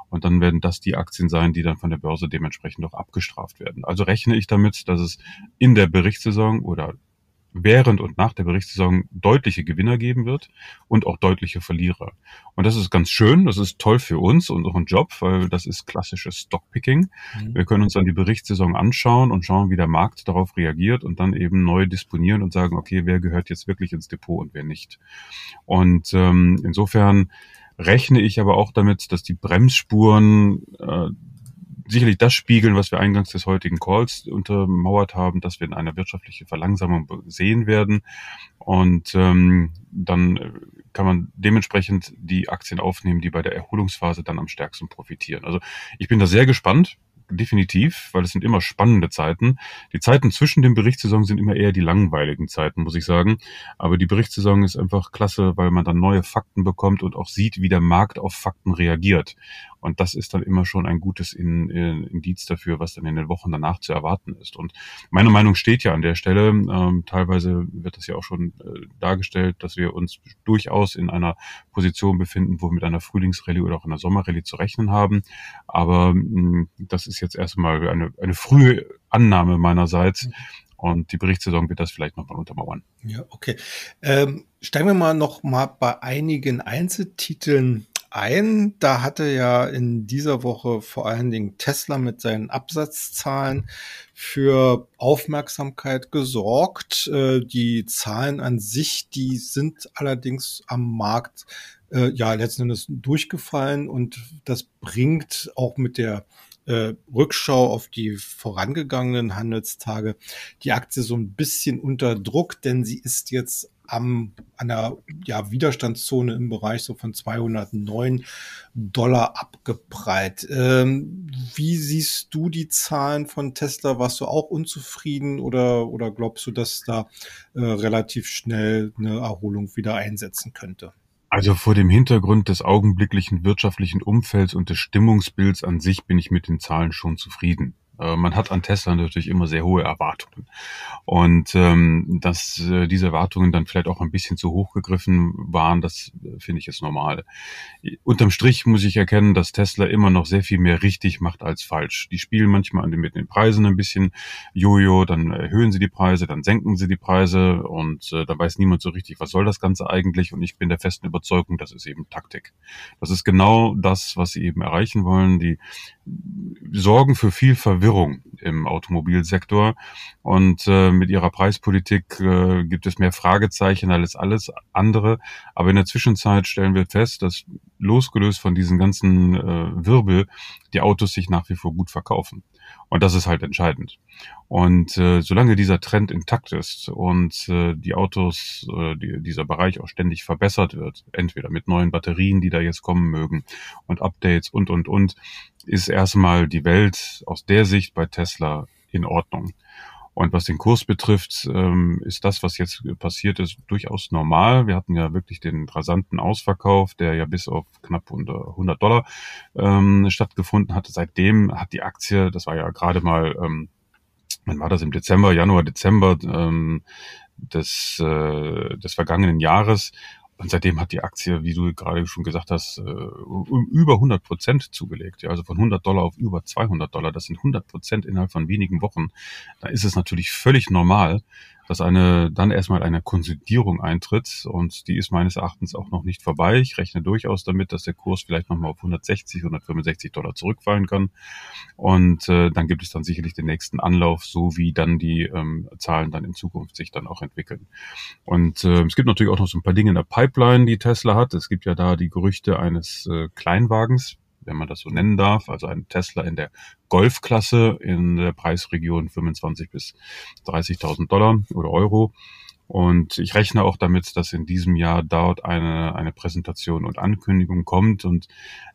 Und dann werden das die Aktien sein, die dann von der Börse dementsprechend auch abgestraft werden. Also rechne ich damit, dass es in der Berichtssaison oder während und nach der Berichtssaison deutliche Gewinner geben wird und auch deutliche Verlierer. Und das ist ganz schön, das ist toll für uns, und unseren Job, weil das ist klassisches Stockpicking. Mhm. Wir können uns dann die Berichtssaison anschauen und schauen, wie der Markt darauf reagiert und dann eben neu disponieren und sagen, okay, wer gehört jetzt wirklich ins Depot und wer nicht. Und ähm, insofern rechne ich aber auch damit, dass die Bremsspuren äh, sicherlich das spiegeln, was wir eingangs des heutigen Calls untermauert haben, dass wir in einer wirtschaftlichen Verlangsamung sehen werden. Und ähm, dann kann man dementsprechend die Aktien aufnehmen, die bei der Erholungsphase dann am stärksten profitieren. Also ich bin da sehr gespannt definitiv, weil es sind immer spannende Zeiten. Die Zeiten zwischen den Berichtssaison sind immer eher die langweiligen Zeiten, muss ich sagen. Aber die Berichtssaison ist einfach klasse, weil man dann neue Fakten bekommt und auch sieht, wie der Markt auf Fakten reagiert. Und das ist dann immer schon ein gutes in, in, Indiz dafür, was dann in den Wochen danach zu erwarten ist. Und meine Meinung steht ja an der Stelle. Ähm, teilweise wird das ja auch schon äh, dargestellt, dass wir uns durchaus in einer Position befinden, wo wir mit einer Frühlingsrallye oder auch einer Sommerrallye zu rechnen haben. Aber mh, mm, das ist jetzt erstmal eine, eine frühe Annahme meinerseits. Mhm. Und die Berichtssaison wird das vielleicht nochmal untermauern. Ja, okay. Ähm, steigen wir mal noch mal bei einigen Einzeltiteln ein. Da hatte ja in dieser Woche vor allen Dingen Tesla mit seinen Absatzzahlen für Aufmerksamkeit gesorgt. Äh, die Zahlen an sich, die sind allerdings am Markt äh, ja letzten Endes durchgefallen und das bringt auch mit der äh, Rückschau auf die vorangegangenen Handelstage die Aktie so ein bisschen unter Druck, denn sie ist jetzt am, an der ja, Widerstandszone im Bereich so von 209 Dollar abgeprallt. Ähm, wie siehst du die Zahlen von Tesla? Warst du auch unzufrieden oder, oder glaubst du, dass da äh, relativ schnell eine Erholung wieder einsetzen könnte? Also vor dem Hintergrund des augenblicklichen wirtschaftlichen Umfelds und des Stimmungsbilds an sich bin ich mit den Zahlen schon zufrieden. Äh, man hat an Tesla natürlich immer sehr hohe Erwartungen. Und ähm, dass äh, diese Erwartungen dann vielleicht auch ein bisschen zu hoch gegriffen waren, das äh, finde ich jetzt normal. Unterm Strich muss ich erkennen, dass Tesla immer noch sehr viel mehr richtig macht als falsch. Die spielen manchmal an den, mit den Preisen ein bisschen Jojo, dann erhöhen sie die Preise, dann senken sie die Preise und äh, da weiß niemand so richtig, was soll das Ganze eigentlich. Und ich bin der festen Überzeugung, das ist eben Taktik. Das ist genau das, was sie eben erreichen wollen. Die sorgen für viel Verwirrung im Automobilsektor und äh, mit ihrer Preispolitik äh, gibt es mehr Fragezeichen als alles andere. Aber in der Zwischenzeit stellen wir fest, dass losgelöst von diesen ganzen äh, Wirbel die Autos sich nach wie vor gut verkaufen. Und das ist halt entscheidend. Und äh, solange dieser Trend intakt ist und äh, die Autos, äh, die, dieser Bereich auch ständig verbessert wird, entweder mit neuen Batterien, die da jetzt kommen mögen und Updates und, und, und, ist erstmal die Welt aus der Sicht bei Tesla in Ordnung. Und was den Kurs betrifft, ähm, ist das, was jetzt passiert ist, durchaus normal. Wir hatten ja wirklich den rasanten Ausverkauf, der ja bis auf knapp unter 100 Dollar ähm, stattgefunden hatte. Seitdem hat die Aktie, das war ja gerade mal, ähm, wann war das im Dezember, Januar, Dezember des, äh, des vergangenen Jahres, und seitdem hat die Aktie, wie du gerade schon gesagt hast, äh, über 100 Prozent zugelegt. Ja, also von 100 Dollar auf über 200 Dollar. Das sind 100 Prozent innerhalb von wenigen Wochen. Da ist es natürlich völlig normal, dass eine dann erstmal eine Konsolidierung eintritt und die ist meines Erachtens auch noch nicht vorbei. Ich rechne durchaus damit, dass der Kurs vielleicht nochmal auf 160, 165 Dollar zurückfallen kann und äh, dann gibt es dann sicherlich den nächsten Anlauf, so wie dann die ähm, Zahlen dann in Zukunft sich dann auch entwickeln. Und äh, es gibt natürlich auch noch so ein paar Dinge in der Pipeline, die Tesla hat. Es gibt ja da die Gerüchte eines äh, Kleinwagens, wenn man das so nennen darf, also ein Tesla in der Golfklasse in der Preisregion 25 bis 30.000 Dollar oder Euro. Und ich rechne auch damit, dass in diesem Jahr dort eine, eine Präsentation und Ankündigung kommt. Und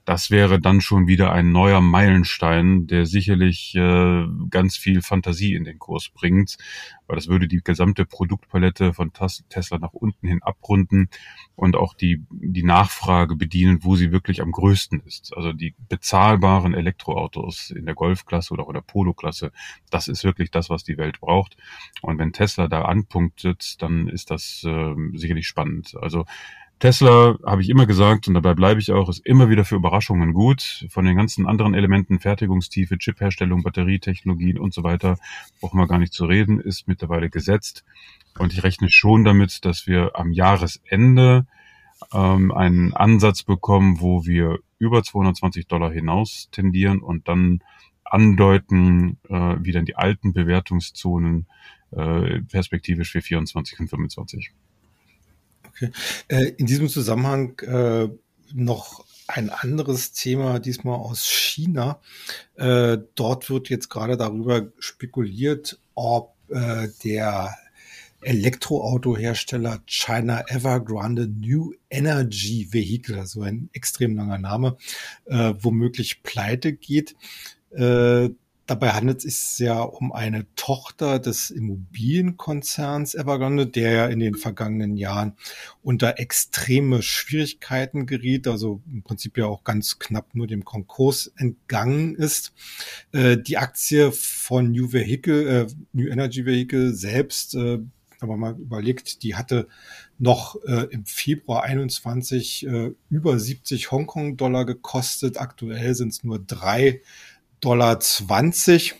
das wäre dann schon wieder ein neuer Meilenstein, der sicherlich äh, ganz viel Fantasie in den Kurs bringt, weil das würde die gesamte Produktpalette von Tesla nach unten hin abrunden und auch die, die Nachfrage bedienen, wo sie wirklich am größten ist. Also die bezahlbaren Elektroautos in der Golfklasse oder auch in der Polo-Klasse, das ist wirklich das, was die Welt braucht. Und wenn Tesla da anpunktet, dann ist das äh, sicherlich spannend. Also Tesla, habe ich immer gesagt, und dabei bleibe ich auch, ist immer wieder für Überraschungen gut. Von den ganzen anderen Elementen, Fertigungstiefe, Chipherstellung, Batterietechnologien und so weiter, brauchen wir gar nicht zu reden, ist mittlerweile gesetzt. Und ich rechne schon damit, dass wir am Jahresende ähm, einen Ansatz bekommen, wo wir über 220 Dollar hinaus tendieren und dann andeuten, äh, wie dann die alten Bewertungszonen äh, perspektivisch für 24 und 25. Okay. Äh, in diesem Zusammenhang äh, noch ein anderes Thema, diesmal aus China. Äh, dort wird jetzt gerade darüber spekuliert, ob der Elektroautohersteller China Evergrande New Energy Vehicle, also ein extrem langer Name, womöglich pleite geht. Dabei handelt es sich ja um eine Tochter des Immobilienkonzerns Evergrande, der ja in den vergangenen Jahren unter extreme Schwierigkeiten geriet, also im Prinzip ja auch ganz knapp nur dem Konkurs entgangen ist. Äh, die Aktie von New Vehicle, äh, New Energy Vehicle selbst, äh, wenn man mal überlegt, die hatte noch äh, im Februar 21 äh, über 70 Hongkong-Dollar gekostet. Aktuell sind es nur drei Dollar 20.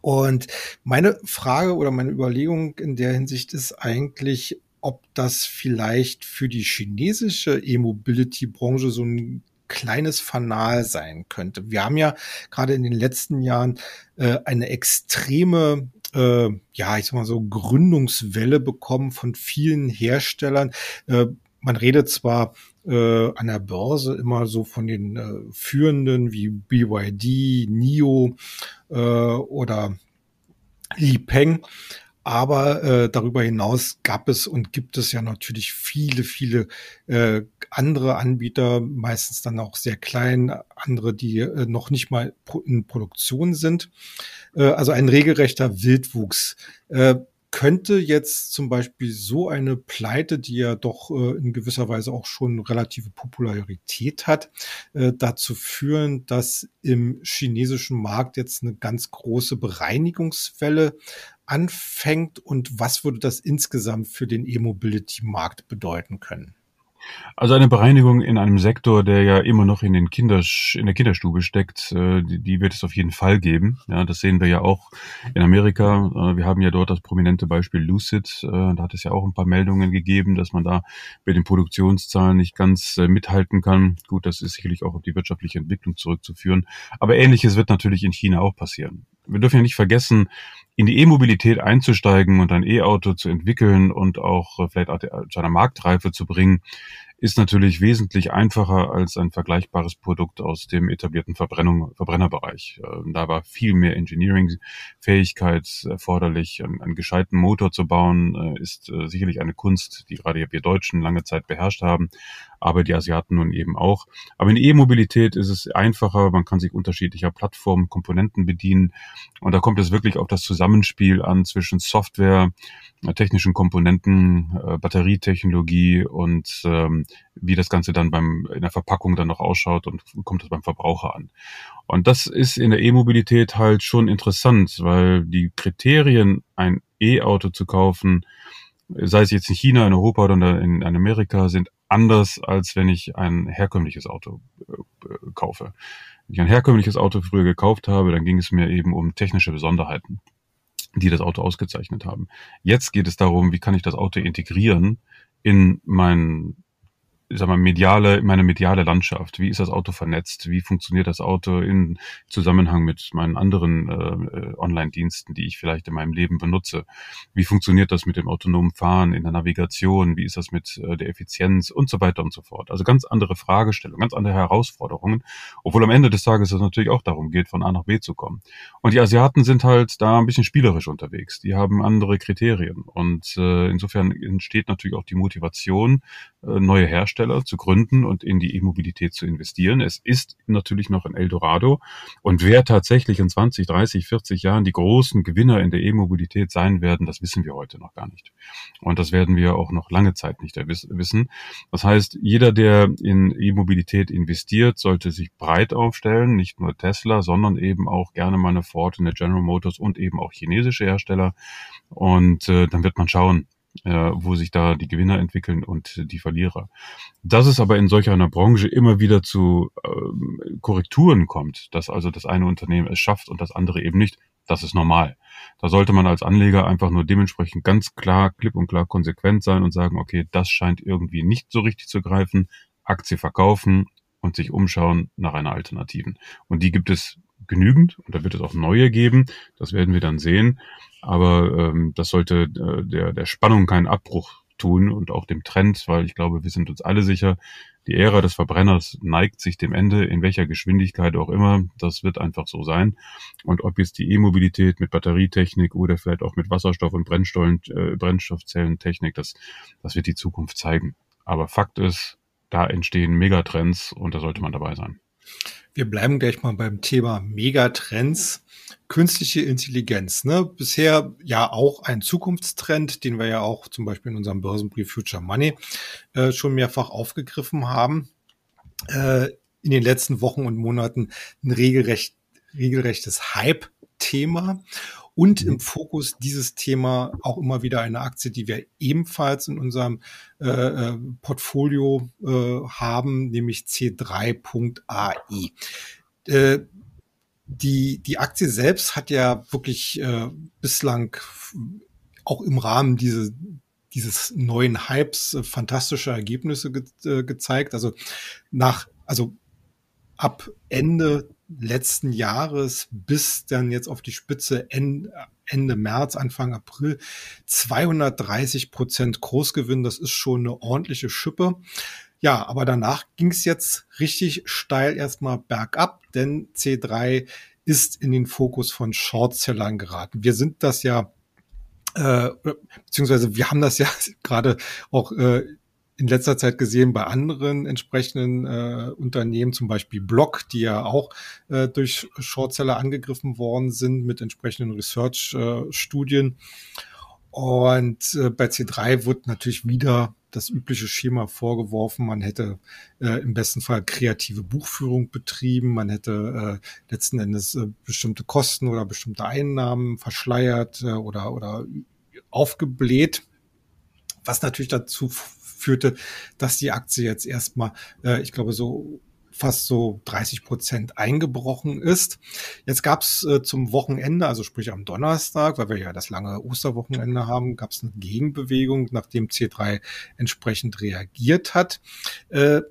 Und meine Frage oder meine Überlegung in der Hinsicht ist eigentlich, ob das vielleicht für die chinesische E-Mobility-Branche so ein kleines Fanal sein könnte. Wir haben ja gerade in den letzten Jahren äh, eine extreme äh, ja, ich sag mal so, Gründungswelle bekommen von vielen Herstellern. Äh, man redet zwar äh, an der Börse immer so von den äh, führenden wie BYD, NIO äh, oder Li Peng. Aber äh, darüber hinaus gab es und gibt es ja natürlich viele, viele äh, andere Anbieter, meistens dann auch sehr klein, andere, die äh, noch nicht mal in Produktion sind. Äh, also ein regelrechter Wildwuchs. Äh, könnte jetzt zum Beispiel so eine Pleite, die ja doch äh, in gewisser Weise auch schon relative Popularität hat, äh, dazu führen, dass im chinesischen Markt jetzt eine ganz große Bereinigungswelle anfängt und was würde das insgesamt für den E-Mobility-Markt bedeuten können? Also eine Bereinigung in einem Sektor, der ja immer noch in den Kinders, in der Kinderstube steckt, äh, die, wird es auf jeden Fall geben. Ja, das sehen wir ja auch in Amerika. Äh, wir haben ja dort das prominente Beispiel Lucid. Äh, da hat es ja auch ein paar Meldungen gegeben, dass man da mit den Produktionszahlen nicht ganz mithalten kann. Gut, das ist sicherlich auch auf die wirtschaftliche Entwicklung zurückzuführen. Aber ähnliches wird natürlich in China auch passieren. Wir dürfen ja nicht vergessen, in die E-Mobilität einzusteigen und ein E-Auto zu entwickeln und auch äh, vielleicht zu einer Marktreife zu bringen, ist natürlich wesentlich einfacher als ein vergleichbares Produkt aus dem etablierten Verbrennung, Verbrennerbereich. Ähm, da war viel mehr Engineering-Fähigkeit erforderlich. Einen, einen, gescheiten Motor zu bauen, äh, ist äh, sicherlich eine Kunst, die gerade wir Deutschen lange Zeit beherrscht haben, aber die Asiaten nun eben auch. Aber in E-Mobilität ist es einfacher, man kann sich unterschiedlicher Plattformen, Komponenten bedienen und da kommt es wirklich auf das Zusammenspiel an zwischen Software, äh, technischen Komponenten, Batterietechnologie und ähm, wie das Ganze dann beim, in der Verpackung dann noch ausschaut und kommt das beim Verbraucher an. Und das ist in der E-Mobilität halt schon interessant, weil die Kriterien, ein E-Auto zu kaufen, sei es jetzt in China, in Europa oder in, in Amerika, sind anders, als wenn ich ein herkömmliches Auto äh, kaufe. Wenn ich ein herkömmliches Auto früher gekauft habe, dann ging es mir eben um technische Besonderheiten, die das Auto ausgezeichnet haben. Jetzt geht es darum, wie kann ich das Auto integrieren in mein ich sag mal, mediale, meine mediale Landschaft. Wie ist das Auto vernetzt? Wie funktioniert das Auto in Zusammenhang mit meinen anderen äh, Online-Diensten, die ich vielleicht in meinem Leben benutze? Wie funktioniert das mit dem autonomen Fahren in der Navigation? Wie ist das mit äh, der Effizienz und so weiter und so fort? Also ganz andere Fragestellungen, ganz andere Herausforderungen, obwohl am Ende des Tages es natürlich auch darum geht, von A nach B zu kommen. Und die Asiaten sind halt da ein bisschen spielerisch unterwegs. Die haben andere Kriterien und äh, insofern entsteht natürlich auch die Motivation, äh, neue Hersteller zu gründen und in die E-Mobilität zu investieren. Es ist natürlich noch ein Eldorado. Und wer tatsächlich in 20, 30, 40 Jahren die großen Gewinner in der E-Mobilität sein werden, das wissen wir heute noch gar nicht. Und das werden wir auch noch lange Zeit nicht wissen. Das heißt, jeder, der in E-Mobilität investiert, sollte sich breit aufstellen, nicht nur Tesla, sondern eben auch gerne mal eine Ford, eine General Motors und eben auch chinesische Hersteller. Und äh, dann wird man schauen, wo sich da die Gewinner entwickeln und die Verlierer. Dass es aber in solch einer Branche immer wieder zu äh, Korrekturen kommt, dass also das eine Unternehmen es schafft und das andere eben nicht, das ist normal. Da sollte man als Anleger einfach nur dementsprechend ganz klar, klipp und klar konsequent sein und sagen, okay, das scheint irgendwie nicht so richtig zu greifen, Aktie verkaufen und sich umschauen nach einer Alternativen. Und die gibt es genügend und da wird es auch neue geben. Das werden wir dann sehen. Aber ähm, das sollte äh, der, der Spannung keinen Abbruch tun und auch dem Trend, weil ich glaube, wir sind uns alle sicher, die Ära des Verbrenners neigt sich dem Ende, in welcher Geschwindigkeit auch immer. Das wird einfach so sein. Und ob jetzt die E-Mobilität mit Batterietechnik oder vielleicht auch mit Wasserstoff- und äh, Brennstoffzellentechnik, das, das wird die Zukunft zeigen. Aber Fakt ist, da entstehen Megatrends und da sollte man dabei sein. Wir bleiben gleich mal beim Thema Megatrends. Künstliche Intelligenz, ne? Bisher ja auch ein Zukunftstrend, den wir ja auch zum Beispiel in unserem Börsenbrief Future Money äh, schon mehrfach aufgegriffen haben. Äh, in den letzten Wochen und Monaten ein regelrecht, regelrechtes Hype-Thema und im mhm. Fokus dieses Thema auch immer wieder eine Aktie, die wir ebenfalls in unserem äh, äh Portfolio äh, haben, nämlich C3.ai. Äh, die, die Aktie selbst hat ja wirklich äh, bislang auch im Rahmen diese, dieses neuen Hypes äh, fantastische Ergebnisse ge äh, gezeigt. Also nach, also ab Ende letzten Jahres bis dann jetzt auf die Spitze Ende, März, Anfang April 230 Prozent Großgewinn. Das ist schon eine ordentliche Schippe. Ja, aber danach ging es jetzt richtig steil erstmal bergab, denn C3 ist in den Fokus von Shortsellern geraten. Wir sind das ja, äh, beziehungsweise wir haben das ja [laughs] gerade auch äh, in letzter Zeit gesehen bei anderen entsprechenden äh, Unternehmen, zum Beispiel Block, die ja auch äh, durch Shortseller angegriffen worden sind mit entsprechenden Research-Studien. Äh, und äh, bei C3 wird natürlich wieder das übliche Schema vorgeworfen. Man hätte äh, im besten Fall kreative Buchführung betrieben. Man hätte äh, letzten Endes äh, bestimmte Kosten oder bestimmte Einnahmen verschleiert äh, oder, oder aufgebläht. Was natürlich dazu führte, dass die Aktie jetzt erstmal, äh, ich glaube, so fast so 30 Prozent eingebrochen ist. Jetzt gab es äh, zum Wochenende, also sprich am Donnerstag, weil wir ja das lange Osterwochenende haben, gab es eine Gegenbewegung, nachdem C3 entsprechend reagiert hat. Äh,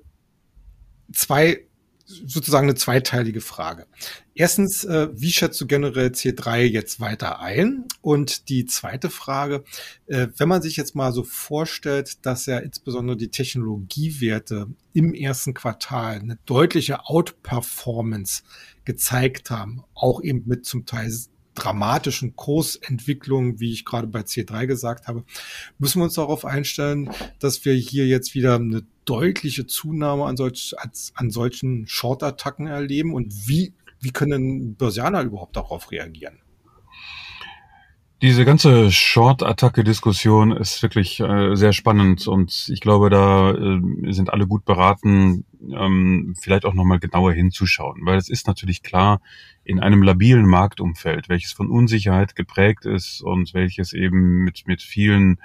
zwei sozusagen eine zweiteilige Frage. Erstens, äh, wie schätzt du generell C3 jetzt weiter ein? Und die zweite Frage, äh, wenn man sich jetzt mal so vorstellt, dass ja insbesondere die Technologiewerte im ersten Quartal eine deutliche Outperformance gezeigt haben, auch eben mit zum Teil dramatischen Kursentwicklungen, wie ich gerade bei C3 gesagt habe, müssen wir uns darauf einstellen, dass wir hier jetzt wieder eine deutliche Zunahme an, solch, an solchen Short-Attacken erleben und wie, wie können Börsianer überhaupt darauf reagieren? Diese ganze Short-Attacke-Diskussion ist wirklich äh, sehr spannend und ich glaube, da äh, sind alle gut beraten, ähm, vielleicht auch nochmal genauer hinzuschauen, weil es ist natürlich klar, in einem labilen Marktumfeld, welches von Unsicherheit geprägt ist und welches eben mit, mit vielen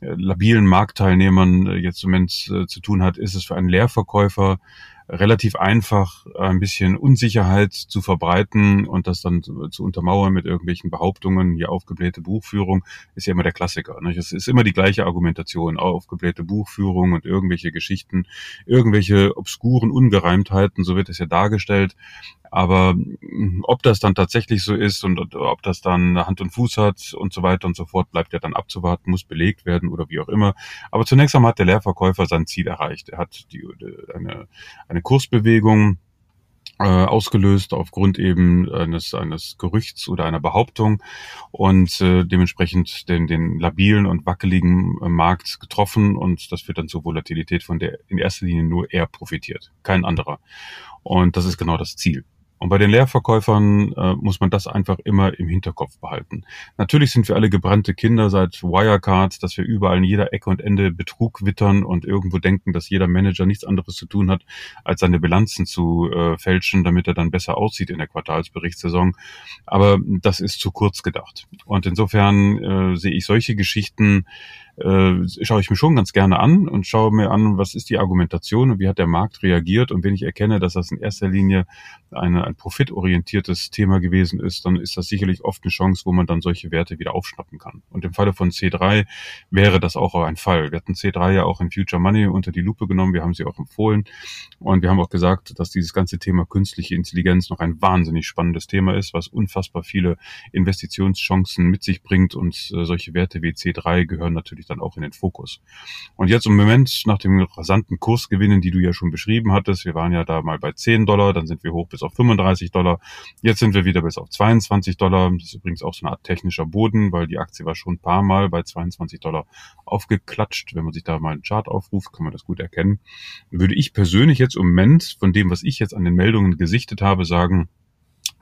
äh, labilen Marktteilnehmern äh, jetzt im Moment äh, zu tun hat, ist es für einen Leerverkäufer relativ einfach, ein bisschen Unsicherheit zu verbreiten und das dann zu, zu untermauern mit irgendwelchen Behauptungen. Hier aufgeblähte Buchführung ist ja immer der Klassiker. Nicht? Es ist immer die gleiche Argumentation. Aufgeblähte Buchführung und irgendwelche Geschichten, irgendwelche obskuren Ungereimtheiten, so wird es ja dargestellt. Aber hm, ob das dann tatsächlich so ist und ob das dann Hand und Fuß hat und so weiter und so fort, bleibt ja dann abzuwarten, muss belegt werden oder wie auch immer. Aber zunächst einmal hat der Leerverkäufer sein Ziel erreicht. Er hat die, eine, eine Kursbewegung äh, ausgelöst aufgrund eben eines, eines Gerüchts oder einer Behauptung und äh, dementsprechend den, den labilen und wackeligen äh, Markt getroffen und das führt dann zur Volatilität, von der in erster Linie nur er profitiert, kein anderer. Und das ist genau das Ziel. Und bei den Leerverkäufern äh, muss man das einfach immer im Hinterkopf behalten. Natürlich sind wir alle gebrannte Kinder seit Wirecard, dass wir überall in jeder Ecke und Ende Betrug wittern und irgendwo denken, dass jeder Manager nichts anderes zu tun hat, als seine Bilanzen zu äh, fälschen, damit er dann besser aussieht in der Quartalsberichtssaison. Aber das ist zu kurz gedacht. Und insofern äh, sehe ich solche Geschichten äh, schaue ich mir schon ganz gerne an und schaue mir an, was ist die Argumentation und wie hat der Markt reagiert. Und wenn ich erkenne, dass das in erster Linie eine, ein profitorientiertes Thema gewesen ist, dann ist das sicherlich oft eine Chance, wo man dann solche Werte wieder aufschnappen kann. Und im Falle von C3 wäre das auch ein Fall. Wir hatten C3 ja auch in Future Money unter die Lupe genommen, wir haben sie auch empfohlen und wir haben auch gesagt, dass dieses ganze Thema künstliche Intelligenz noch ein wahnsinnig spannendes Thema ist, was unfassbar viele Investitionschancen mit sich bringt und äh, solche Werte wie C3 gehören natürlich natürlich dann auch in den Fokus. Und jetzt im Moment nach dem rasanten Kursgewinnen, die du ja schon beschrieben hattest, wir waren ja da mal bei 10 Dollar, dann sind wir hoch bis auf 35 Dollar, jetzt sind wir wieder bis auf 22 Dollar. Das ist übrigens auch so eine Art technischer Boden, weil die Aktie war schon ein paar Mal bei 22 Dollar aufgeklatscht. Wenn man sich da mal einen Chart aufruft, kann man das gut erkennen. Würde ich persönlich jetzt im Moment von dem, was ich jetzt an den Meldungen gesichtet habe, sagen,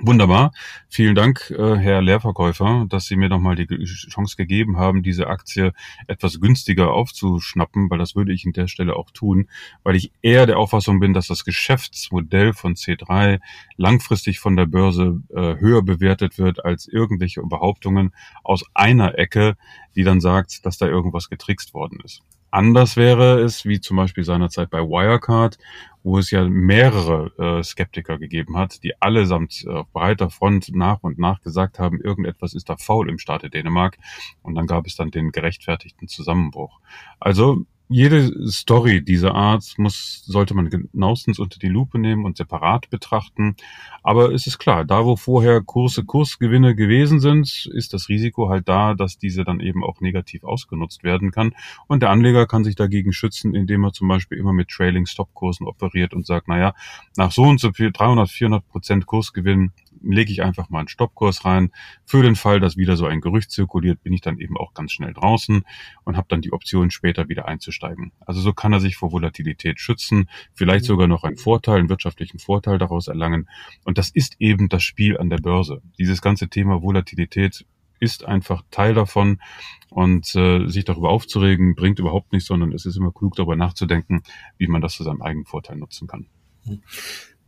Wunderbar. Vielen Dank, äh, Herr Leerverkäufer, dass Sie mir nochmal die Chance gegeben haben, diese Aktie etwas günstiger aufzuschnappen, weil das würde ich an der Stelle auch tun, weil ich eher der Auffassung bin, dass das Geschäftsmodell von C3 langfristig von der Börse äh, höher bewertet wird als irgendwelche Behauptungen aus einer Ecke, die dann sagt, dass da irgendwas getrickst worden ist. Anders wäre es, wie zum Beispiel seinerzeit bei Wirecard, wo es ja mehrere äh, Skeptiker gegeben hat, die allesamt auf äh, breiter Front nach und nach gesagt haben, irgendetwas ist da faul im Staate Dänemark. Und dann gab es dann den gerechtfertigten Zusammenbruch. Also jede Story dieser Art muss, sollte man genauestens unter die Lupe nehmen und separat betrachten. Aber es ist klar, da wo vorher Kurse, Kursgewinne gewesen sind, ist das Risiko halt da, dass diese dann eben auch negativ ausgenutzt werden kann. Und der Anleger kann sich dagegen schützen, indem er zum Beispiel immer mit Trailing Stop Kursen operiert und sagt, naja, nach so und so viel 300, 400 Prozent Kursgewinn lege ich einfach mal einen Stoppkurs rein. Für den Fall, dass wieder so ein Gerücht zirkuliert, bin ich dann eben auch ganz schnell draußen und habe dann die Option später wieder einzusteigen. Also so kann er sich vor Volatilität schützen, vielleicht sogar noch einen Vorteil, einen wirtschaftlichen Vorteil daraus erlangen. Und das ist eben das Spiel an der Börse. Dieses ganze Thema Volatilität ist einfach Teil davon und äh, sich darüber aufzuregen bringt überhaupt nichts, sondern es ist immer klug darüber nachzudenken, wie man das zu seinem eigenen Vorteil nutzen kann. Hm.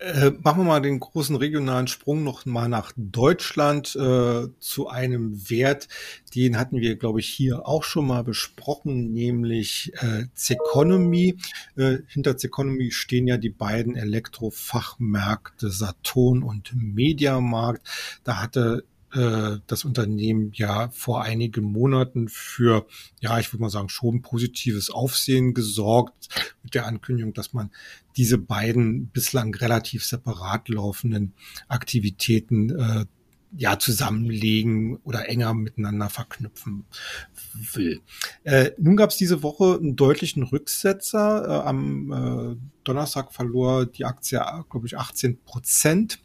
Äh, machen wir mal den großen regionalen Sprung noch mal nach Deutschland äh, zu einem Wert, den hatten wir, glaube ich, hier auch schon mal besprochen, nämlich äh, Zeconomy. Äh, hinter Zeconomy stehen ja die beiden Elektrofachmärkte Saturn und Mediamarkt. Da hatte äh, das Unternehmen ja vor einigen Monaten für, ja, ich würde mal sagen, schon positives Aufsehen gesorgt mit der Ankündigung, dass man diese beiden bislang relativ separat laufenden Aktivitäten äh, ja zusammenlegen oder enger miteinander verknüpfen will. Äh, nun gab es diese Woche einen deutlichen Rücksetzer. Äh, am äh, Donnerstag verlor die Aktie, glaube ich, 18 Prozent.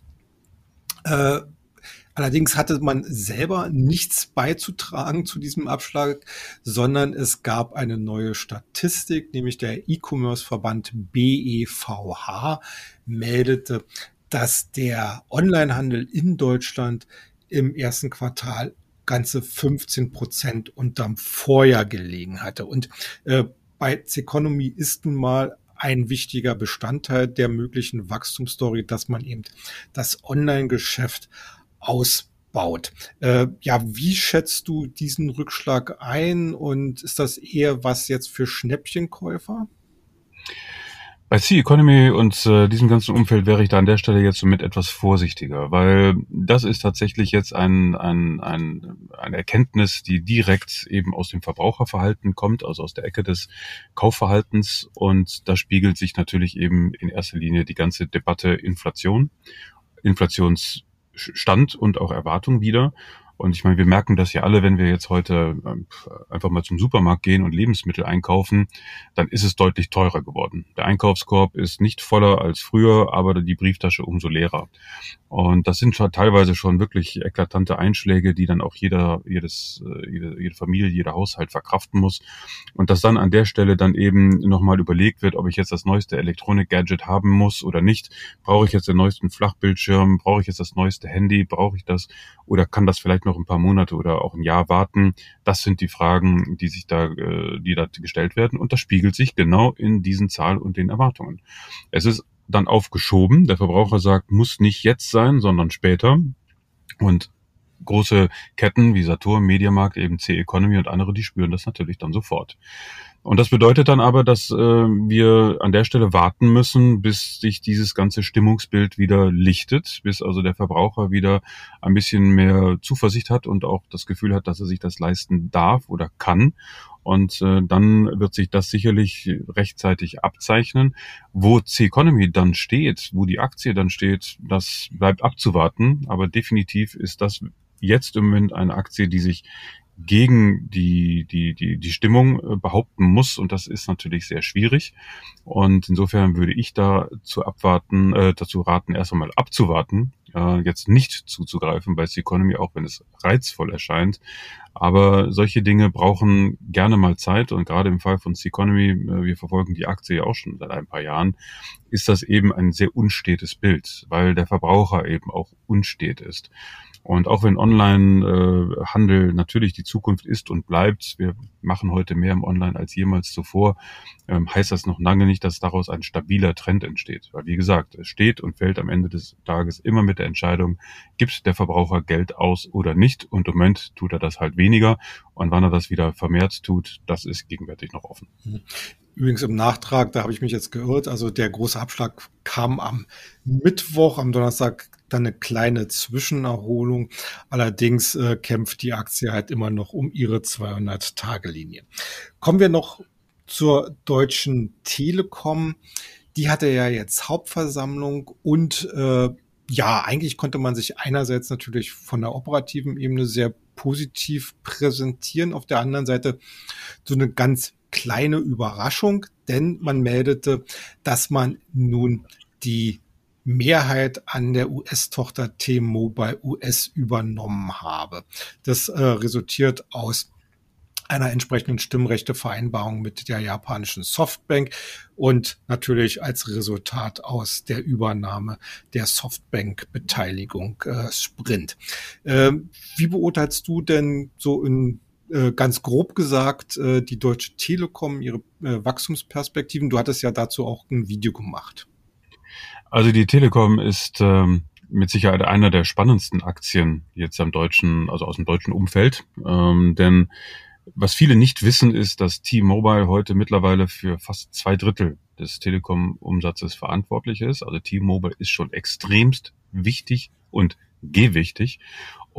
Allerdings hatte man selber nichts beizutragen zu diesem Abschlag, sondern es gab eine neue Statistik, nämlich der E-Commerce-Verband BEVH meldete, dass der Onlinehandel in Deutschland im ersten Quartal ganze 15 Prozent unterm Vorjahr gelegen hatte. Und äh, bei Zeconomy ist nun mal ein wichtiger Bestandteil der möglichen Wachstumsstory, dass man eben das Online-Geschäft ausbaut. Äh, ja, wie schätzt du diesen Rückschlag ein und ist das eher was jetzt für Schnäppchenkäufer? Bei C-Economy und äh, diesem ganzen Umfeld wäre ich da an der Stelle jetzt somit etwas vorsichtiger, weil das ist tatsächlich jetzt ein, ein, ein, eine Erkenntnis, die direkt eben aus dem Verbraucherverhalten kommt, also aus der Ecke des Kaufverhaltens und da spiegelt sich natürlich eben in erster Linie die ganze Debatte Inflation, Inflations Stand und auch Erwartung wieder. Und ich meine, wir merken das ja alle, wenn wir jetzt heute ähm, einfach mal zum Supermarkt gehen und Lebensmittel einkaufen, dann ist es deutlich teurer geworden. Der Einkaufskorb ist nicht voller als früher, aber die Brieftasche umso leerer. Und das sind schon teilweise schon wirklich eklatante Einschläge, die dann auch jeder, jedes, äh, jede, jede Familie, jeder Haushalt verkraften muss. Und dass dann an der Stelle dann eben nochmal überlegt wird, ob ich jetzt das neueste Elektronik-Gadget haben muss oder nicht. Brauche ich jetzt den neuesten Flachbildschirm? Brauche ich jetzt das neueste Handy? Brauche ich das? Oder kann das vielleicht noch ein paar Monate oder auch ein Jahr warten? Das sind die Fragen, die sich da, äh, die da gestellt werden. Und das spiegelt sich genau in diesen Zahlen und den Erwartungen. Es ist dann aufgeschoben. Der Verbraucher sagt, muss nicht jetzt sein, sondern später. Und große Ketten wie Saturn, Mediamarkt, eben C-Economy und andere, die spüren das natürlich dann sofort. Und das bedeutet dann aber, dass äh, wir an der Stelle warten müssen, bis sich dieses ganze Stimmungsbild wieder lichtet, bis also der Verbraucher wieder ein bisschen mehr Zuversicht hat und auch das Gefühl hat, dass er sich das leisten darf oder kann. Und äh, dann wird sich das sicherlich rechtzeitig abzeichnen. Wo C-Economy dann steht, wo die Aktie dann steht, das bleibt abzuwarten. Aber definitiv ist das jetzt im Moment eine Aktie, die sich gegen die, die, die, die Stimmung äh, behaupten muss. Und das ist natürlich sehr schwierig. Und insofern würde ich dazu abwarten, äh, dazu raten, erst einmal abzuwarten, äh, jetzt nicht zuzugreifen bei Economy, auch wenn es reizvoll erscheint. Aber solche Dinge brauchen gerne mal Zeit und gerade im Fall von Economy, äh, wir verfolgen die Aktie ja auch schon seit ein paar Jahren, ist das eben ein sehr unstetes Bild, weil der Verbraucher eben auch unstet ist. Und auch wenn Online-Handel natürlich die Zukunft ist und bleibt, wir machen heute mehr im Online als jemals zuvor, ähm, heißt das noch lange nicht, dass daraus ein stabiler Trend entsteht. Weil wie gesagt, es steht und fällt am Ende des Tages immer mit der Entscheidung, gibt der Verbraucher Geld aus oder nicht. Und im Moment tut er das halt weniger. Und wann er das wieder vermehrt tut, das ist gegenwärtig noch offen. Übrigens im Nachtrag, da habe ich mich jetzt geirrt, also der große Abschlag kam am Mittwoch, am Donnerstag dann eine kleine Zwischenerholung. Allerdings äh, kämpft die Aktie halt immer noch um ihre 200-Tage-Linie. Kommen wir noch zur Deutschen Telekom. Die hatte ja jetzt Hauptversammlung und äh, ja, eigentlich konnte man sich einerseits natürlich von der operativen Ebene sehr positiv präsentieren, auf der anderen Seite so eine ganz kleine Überraschung, denn man meldete, dass man nun die Mehrheit an der US-Tochter T-Mobile US übernommen habe. Das äh, resultiert aus einer entsprechenden Stimmrechtevereinbarung mit der japanischen Softbank und natürlich als Resultat aus der Übernahme der Softbank-Beteiligung äh, Sprint. Ähm, wie beurteilst du denn so in äh, ganz grob gesagt äh, die Deutsche Telekom, ihre äh, Wachstumsperspektiven? Du hattest ja dazu auch ein Video gemacht. Also die Telekom ist ähm, mit Sicherheit einer der spannendsten Aktien jetzt am deutschen, also aus dem deutschen Umfeld, ähm, denn was viele nicht wissen, ist, dass T-Mobile heute mittlerweile für fast zwei Drittel des Telekom-Umsatzes verantwortlich ist. Also T-Mobile ist schon extremst wichtig und gewichtig.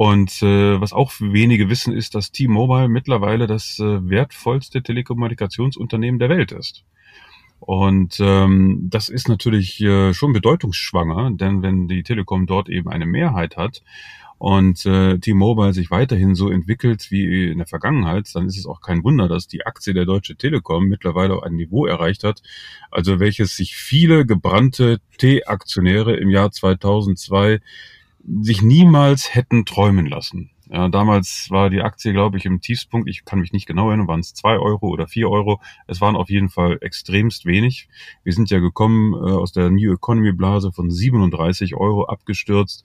Und äh, was auch wenige wissen, ist, dass T-Mobile mittlerweile das äh, wertvollste Telekommunikationsunternehmen der Welt ist. Und ähm, das ist natürlich äh, schon bedeutungsschwanger, denn wenn die Telekom dort eben eine Mehrheit hat und äh, T-Mobile sich weiterhin so entwickelt wie in der Vergangenheit, dann ist es auch kein Wunder, dass die Aktie der Deutsche Telekom mittlerweile ein Niveau erreicht hat, also welches sich viele gebrannte T-Aktionäre im Jahr 2002 sich niemals hätten träumen lassen. Ja, damals war die Aktie, glaube ich, im Tiefspunkt, ich kann mich nicht genau erinnern, waren es zwei Euro oder vier Euro. Es waren auf jeden Fall extremst wenig. Wir sind ja gekommen äh, aus der New Economy Blase von 37 Euro abgestürzt.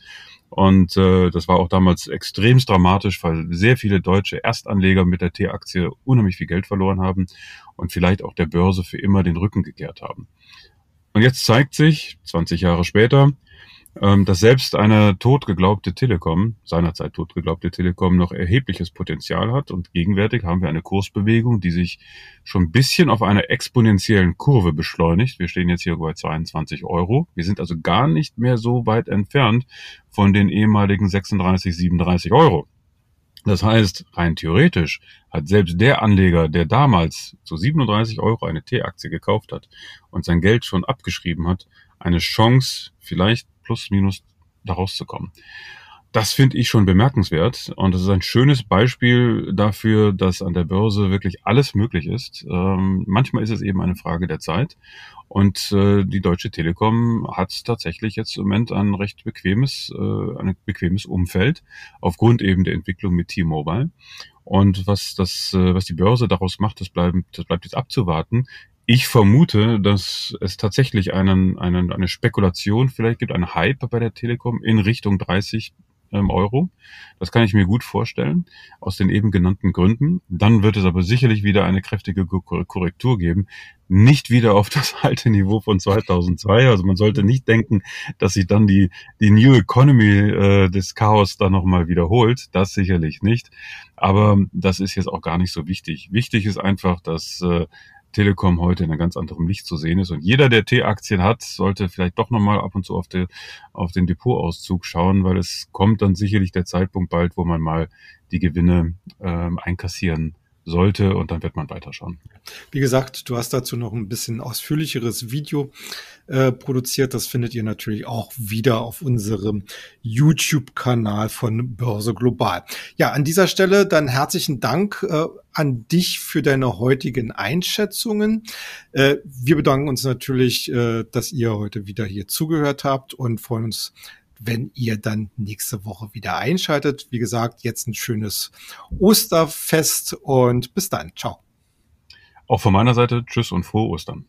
Und äh, das war auch damals extremst dramatisch, weil sehr viele deutsche Erstanleger mit der T-Aktie unheimlich viel Geld verloren haben und vielleicht auch der Börse für immer den Rücken gekehrt haben. Und jetzt zeigt sich, 20 Jahre später, dass selbst eine totgeglaubte Telekom, seinerzeit totgeglaubte Telekom, noch erhebliches Potenzial hat. Und gegenwärtig haben wir eine Kursbewegung, die sich schon ein bisschen auf einer exponentiellen Kurve beschleunigt. Wir stehen jetzt hier bei 22 Euro. Wir sind also gar nicht mehr so weit entfernt von den ehemaligen 36, 37 Euro. Das heißt, rein theoretisch hat selbst der Anleger, der damals zu 37 Euro eine T-Aktie gekauft hat und sein Geld schon abgeschrieben hat, eine Chance, vielleicht plus minus da rauszukommen. Das finde ich schon bemerkenswert und das ist ein schönes Beispiel dafür, dass an der Börse wirklich alles möglich ist. Ähm, manchmal ist es eben eine Frage der Zeit und äh, die Deutsche Telekom hat tatsächlich jetzt im Moment ein recht bequemes, äh, ein bequemes Umfeld aufgrund eben der Entwicklung mit T-Mobile. Und was das, äh, was die Börse daraus macht, das bleibt, das bleibt jetzt abzuwarten. Ich vermute, dass es tatsächlich einen, einen, eine Spekulation vielleicht gibt, einen Hype bei der Telekom in Richtung 30 ähm, Euro. Das kann ich mir gut vorstellen, aus den eben genannten Gründen. Dann wird es aber sicherlich wieder eine kräftige Korrektur geben. Nicht wieder auf das alte Niveau von 2002. Also man sollte nicht denken, dass sich dann die, die New Economy äh, des Chaos da nochmal wiederholt. Das sicherlich nicht. Aber das ist jetzt auch gar nicht so wichtig. Wichtig ist einfach, dass äh, Telekom heute in einem ganz anderen Licht zu sehen ist. Und jeder, der T-Aktien hat, sollte vielleicht doch nochmal ab und zu auf, die, auf den Depotauszug schauen, weil es kommt dann sicherlich der Zeitpunkt bald, wo man mal die Gewinne ähm, einkassieren sollte und dann wird man weiterschauen. Wie gesagt, du hast dazu noch ein bisschen ausführlicheres Video äh, produziert. Das findet ihr natürlich auch wieder auf unserem YouTube-Kanal von Börse Global. Ja, an dieser Stelle dann herzlichen Dank äh, an dich für deine heutigen Einschätzungen. Äh, wir bedanken uns natürlich, äh, dass ihr heute wieder hier zugehört habt und freuen uns wenn ihr dann nächste Woche wieder einschaltet. Wie gesagt, jetzt ein schönes Osterfest und bis dann. Ciao. Auch von meiner Seite, tschüss und frohe Ostern.